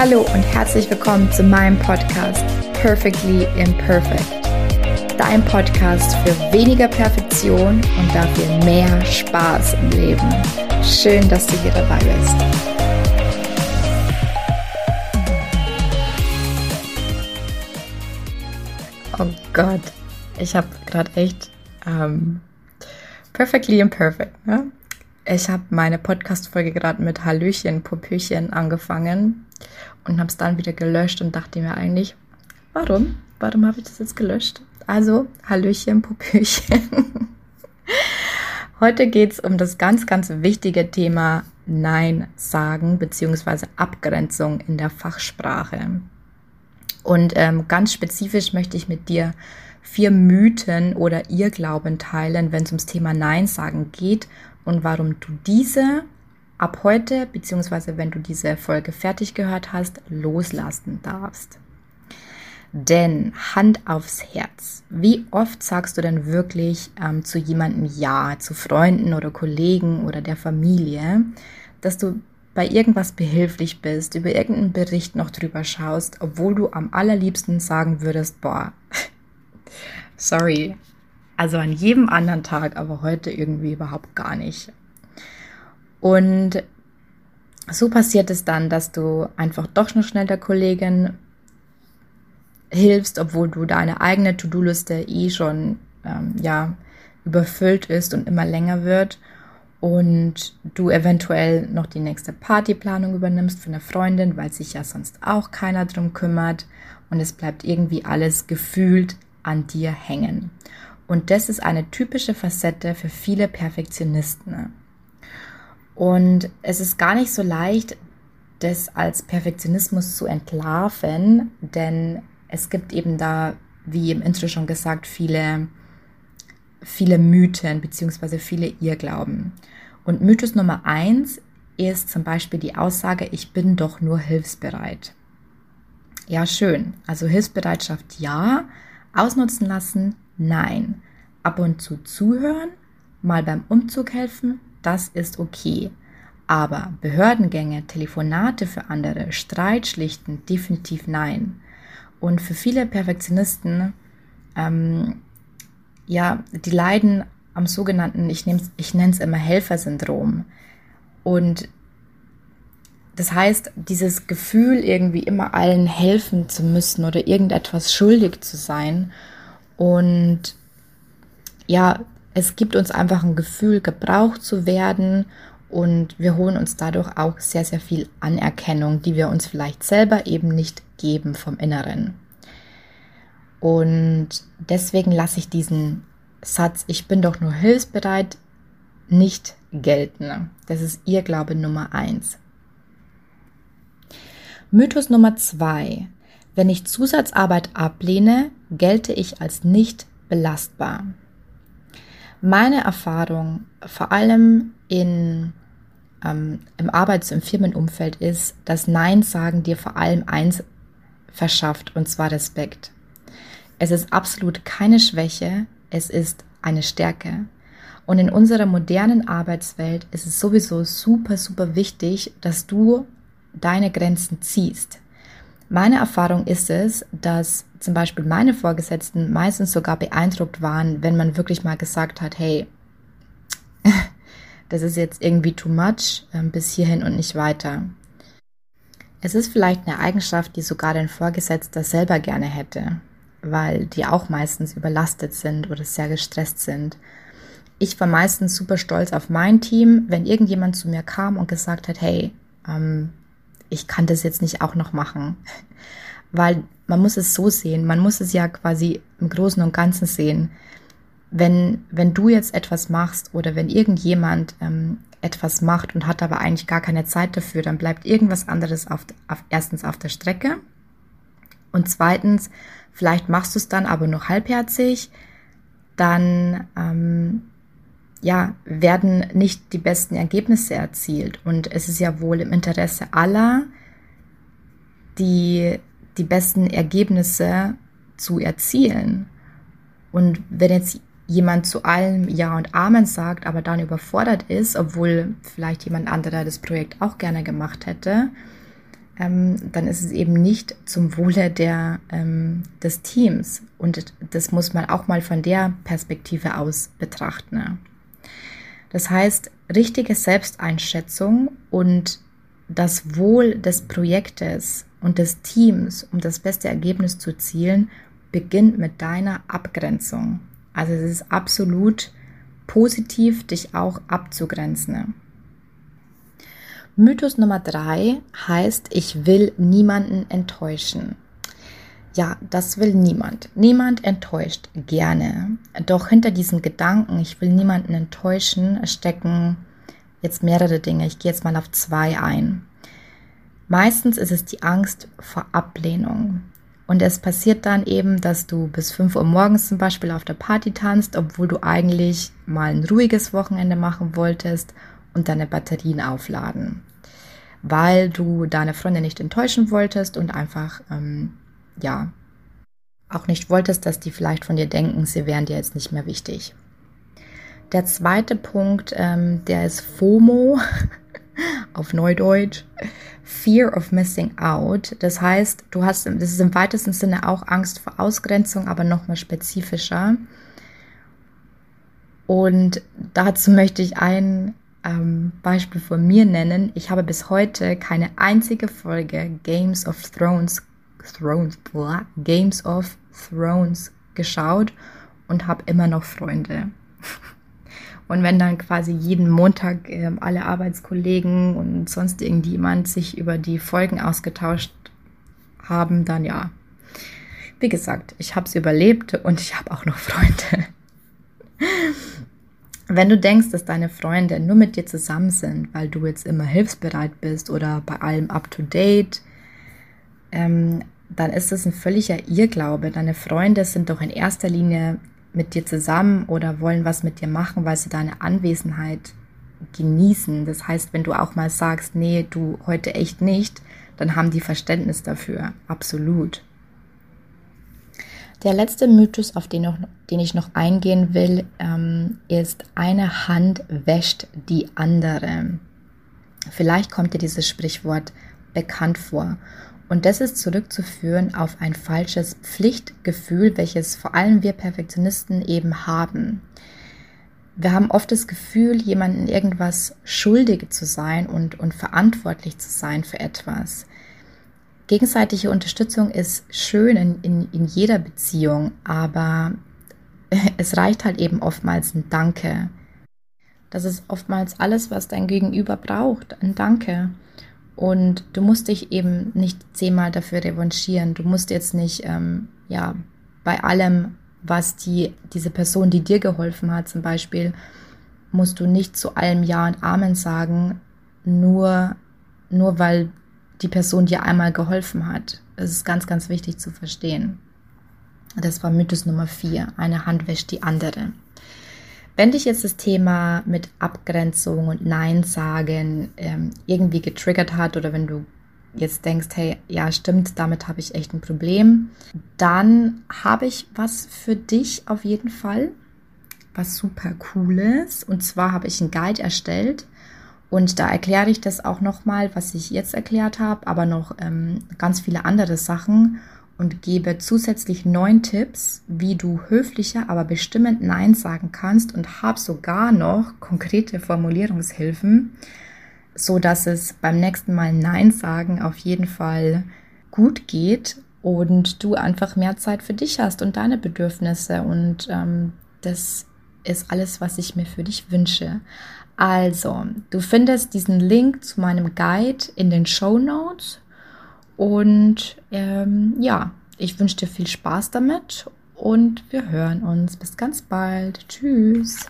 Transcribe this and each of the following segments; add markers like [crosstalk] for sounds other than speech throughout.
Hallo und herzlich willkommen zu meinem Podcast Perfectly Imperfect. Dein Podcast für weniger Perfektion und dafür mehr Spaß im Leben. Schön, dass du hier dabei bist. Oh Gott, ich habe gerade echt ähm, Perfectly Imperfect. Ne? Ich habe meine Podcast-Folge gerade mit Hallöchen, Popöchen angefangen und habe es dann wieder gelöscht und dachte mir eigentlich, warum? Warum habe ich das jetzt gelöscht? Also, Hallöchen, Popöchen. [laughs] Heute geht es um das ganz, ganz wichtige Thema Nein sagen bzw. Abgrenzung in der Fachsprache. Und ähm, ganz spezifisch möchte ich mit dir vier Mythen oder Irrglauben teilen, wenn es ums Thema Nein sagen geht und warum du diese ab heute, beziehungsweise wenn du diese Folge fertig gehört hast, loslassen darfst. Denn Hand aufs Herz, wie oft sagst du denn wirklich ähm, zu jemandem Ja, zu Freunden oder Kollegen oder der Familie, dass du bei irgendwas behilflich bist, über irgendeinen Bericht noch drüber schaust, obwohl du am allerliebsten sagen würdest, boah, [laughs] sorry, also an jedem anderen Tag, aber heute irgendwie überhaupt gar nicht. Und so passiert es dann, dass du einfach doch noch schnell der Kollegin hilfst, obwohl du deine eigene To-Do-Liste eh schon ähm, ja überfüllt ist und immer länger wird und du eventuell noch die nächste Partyplanung übernimmst für eine Freundin, weil sich ja sonst auch keiner drum kümmert und es bleibt irgendwie alles gefühlt an dir hängen. Und das ist eine typische Facette für viele Perfektionisten. Und es ist gar nicht so leicht, das als Perfektionismus zu entlarven, denn es gibt eben da, wie im Intro schon gesagt, viele, viele Mythen bzw. viele Irrglauben. Und Mythos Nummer eins ist zum Beispiel die Aussage, ich bin doch nur hilfsbereit. Ja, schön. Also Hilfsbereitschaft ja, ausnutzen lassen nein. Ab und zu zuhören, mal beim Umzug helfen, das ist okay. Aber Behördengänge, Telefonate für andere, Streit schlichten, definitiv nein. Und für viele Perfektionisten, ähm, ja, die leiden am sogenannten, ich, ich nenne es immer Helfersyndrom. Und das heißt, dieses Gefühl, irgendwie immer allen helfen zu müssen oder irgendetwas schuldig zu sein. Und ja, es gibt uns einfach ein Gefühl, gebraucht zu werden und wir holen uns dadurch auch sehr, sehr viel Anerkennung, die wir uns vielleicht selber eben nicht geben vom Inneren. Und deswegen lasse ich diesen Satz, ich bin doch nur hilfsbereit, nicht gelten. Das ist ihr Glaube Nummer eins. Mythos Nummer zwei. Wenn ich Zusatzarbeit ablehne, gelte ich als nicht belastbar. Meine Erfahrung, vor allem in, ähm, im Arbeits- und Firmenumfeld, ist, dass Nein sagen dir vor allem eins verschafft, und zwar Respekt. Es ist absolut keine Schwäche, es ist eine Stärke. Und in unserer modernen Arbeitswelt ist es sowieso super, super wichtig, dass du deine Grenzen ziehst. Meine Erfahrung ist es, dass zum Beispiel meine Vorgesetzten meistens sogar beeindruckt waren, wenn man wirklich mal gesagt hat, hey, [laughs] das ist jetzt irgendwie too much, ähm, bis hierhin und nicht weiter. Es ist vielleicht eine Eigenschaft, die sogar dein Vorgesetzter selber gerne hätte, weil die auch meistens überlastet sind oder sehr gestresst sind. Ich war meistens super stolz auf mein Team, wenn irgendjemand zu mir kam und gesagt hat, hey, ähm, ich kann das jetzt nicht auch noch machen. Weil man muss es so sehen, man muss es ja quasi im Großen und Ganzen sehen. Wenn, wenn du jetzt etwas machst oder wenn irgendjemand ähm, etwas macht und hat aber eigentlich gar keine Zeit dafür, dann bleibt irgendwas anderes auf, auf, erstens auf der Strecke und zweitens, vielleicht machst du es dann aber nur halbherzig, dann ähm, ja, werden nicht die besten Ergebnisse erzielt. Und es ist ja wohl im Interesse aller, die, die besten Ergebnisse zu erzielen. Und wenn jetzt jemand zu allem Ja und Amen sagt, aber dann überfordert ist, obwohl vielleicht jemand anderer das Projekt auch gerne gemacht hätte, ähm, dann ist es eben nicht zum Wohle der, ähm, des Teams. Und das muss man auch mal von der Perspektive aus betrachten. Das heißt, richtige Selbsteinschätzung und das Wohl des Projektes und des Teams, um das beste Ergebnis zu zielen, beginnt mit deiner Abgrenzung. Also es ist absolut positiv, dich auch abzugrenzen. Mythos Nummer drei heißt, ich will niemanden enttäuschen. Ja, das will niemand. Niemand enttäuscht gerne. Doch hinter diesen Gedanken, ich will niemanden enttäuschen, stecken jetzt mehrere Dinge. Ich gehe jetzt mal auf zwei ein. Meistens ist es die Angst vor Ablehnung. Und es passiert dann eben, dass du bis 5 Uhr morgens zum Beispiel auf der Party tanzt, obwohl du eigentlich mal ein ruhiges Wochenende machen wolltest und deine Batterien aufladen weil du deine Freunde nicht enttäuschen wolltest und einfach, ähm, ja, auch nicht wolltest, dass die vielleicht von dir denken, sie wären dir jetzt nicht mehr wichtig. Der zweite Punkt, ähm, der ist FOMO [laughs] auf Neudeutsch. Fear of Missing Out. Das heißt, du hast, das ist im weitesten Sinne auch Angst vor Ausgrenzung, aber nochmal spezifischer. Und dazu möchte ich ein ähm, Beispiel von mir nennen. Ich habe bis heute keine einzige Folge Games of Thrones, Thrones blah, Games of Thrones geschaut und habe immer noch Freunde. [laughs] Und wenn dann quasi jeden Montag äh, alle Arbeitskollegen und sonst irgendjemand sich über die Folgen ausgetauscht haben, dann ja. Wie gesagt, ich habe es überlebt und ich habe auch noch Freunde. [laughs] Wenn du denkst, dass deine Freunde nur mit dir zusammen sind, weil du jetzt immer hilfsbereit bist oder bei allem up-to-date, ähm, dann ist das ein völliger Irrglaube. Deine Freunde sind doch in erster Linie mit dir zusammen oder wollen was mit dir machen, weil sie deine Anwesenheit genießen. Das heißt, wenn du auch mal sagst, nee, du heute echt nicht, dann haben die Verständnis dafür. Absolut. Der letzte Mythos, auf den, noch, den ich noch eingehen will, ähm, ist, eine Hand wäscht die andere. Vielleicht kommt dir dieses Sprichwort bekannt vor. Und das ist zurückzuführen auf ein falsches Pflichtgefühl, welches vor allem wir Perfektionisten eben haben. Wir haben oft das Gefühl, jemandem irgendwas schuldig zu sein und, und verantwortlich zu sein für etwas gegenseitige Unterstützung ist schön in, in, in jeder Beziehung, aber [laughs] es reicht halt eben oftmals ein Danke. Das ist oftmals alles, was dein Gegenüber braucht, ein Danke. Und du musst dich eben nicht zehnmal dafür revanchieren. Du musst jetzt nicht, ähm, ja, bei allem, was die, diese Person, die dir geholfen hat, zum Beispiel, musst du nicht zu allem Ja und Amen sagen, nur, nur weil die Person dir einmal geholfen hat. Das ist ganz, ganz wichtig zu verstehen. Das war Mythos Nummer vier. Eine Hand wäscht die andere. Wenn dich jetzt das Thema mit Abgrenzung und Nein sagen ähm, irgendwie getriggert hat oder wenn du jetzt denkst, hey, ja, stimmt, damit habe ich echt ein Problem, dann habe ich was für dich auf jeden Fall, was super cooles. Und zwar habe ich einen Guide erstellt, und da erkläre ich das auch nochmal, was ich jetzt erklärt habe, aber noch ähm, ganz viele andere Sachen und gebe zusätzlich neun Tipps, wie du höflicher, aber bestimmend Nein sagen kannst und habe sogar noch konkrete Formulierungshilfen, so dass es beim nächsten Mal Nein sagen auf jeden Fall gut geht und du einfach mehr Zeit für dich hast und deine Bedürfnisse und ähm, das ist alles, was ich mir für dich wünsche. Also, du findest diesen Link zu meinem Guide in den Show Notes. Und ähm, ja, ich wünsche dir viel Spaß damit und wir hören uns. Bis ganz bald. Tschüss.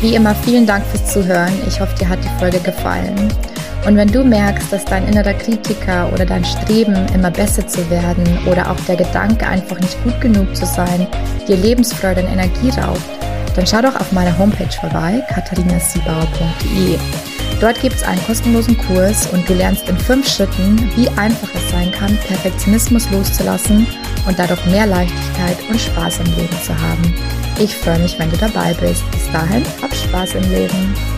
Wie immer, vielen Dank fürs Zuhören. Ich hoffe, dir hat die Folge gefallen. Und wenn du merkst, dass dein innerer Kritiker oder dein Streben, immer besser zu werden oder auch der Gedanke, einfach nicht gut genug zu sein, dir Lebensfreude und Energie raubt, dann schau doch auf meiner Homepage vorbei, katharinasiebauer.de. Dort gibt es einen kostenlosen Kurs und du lernst in fünf Schritten, wie einfach es sein kann, Perfektionismus loszulassen und dadurch mehr Leichtigkeit und Spaß im Leben zu haben. Ich freue mich, wenn du dabei bist. Bis dahin, hab Spaß im Leben.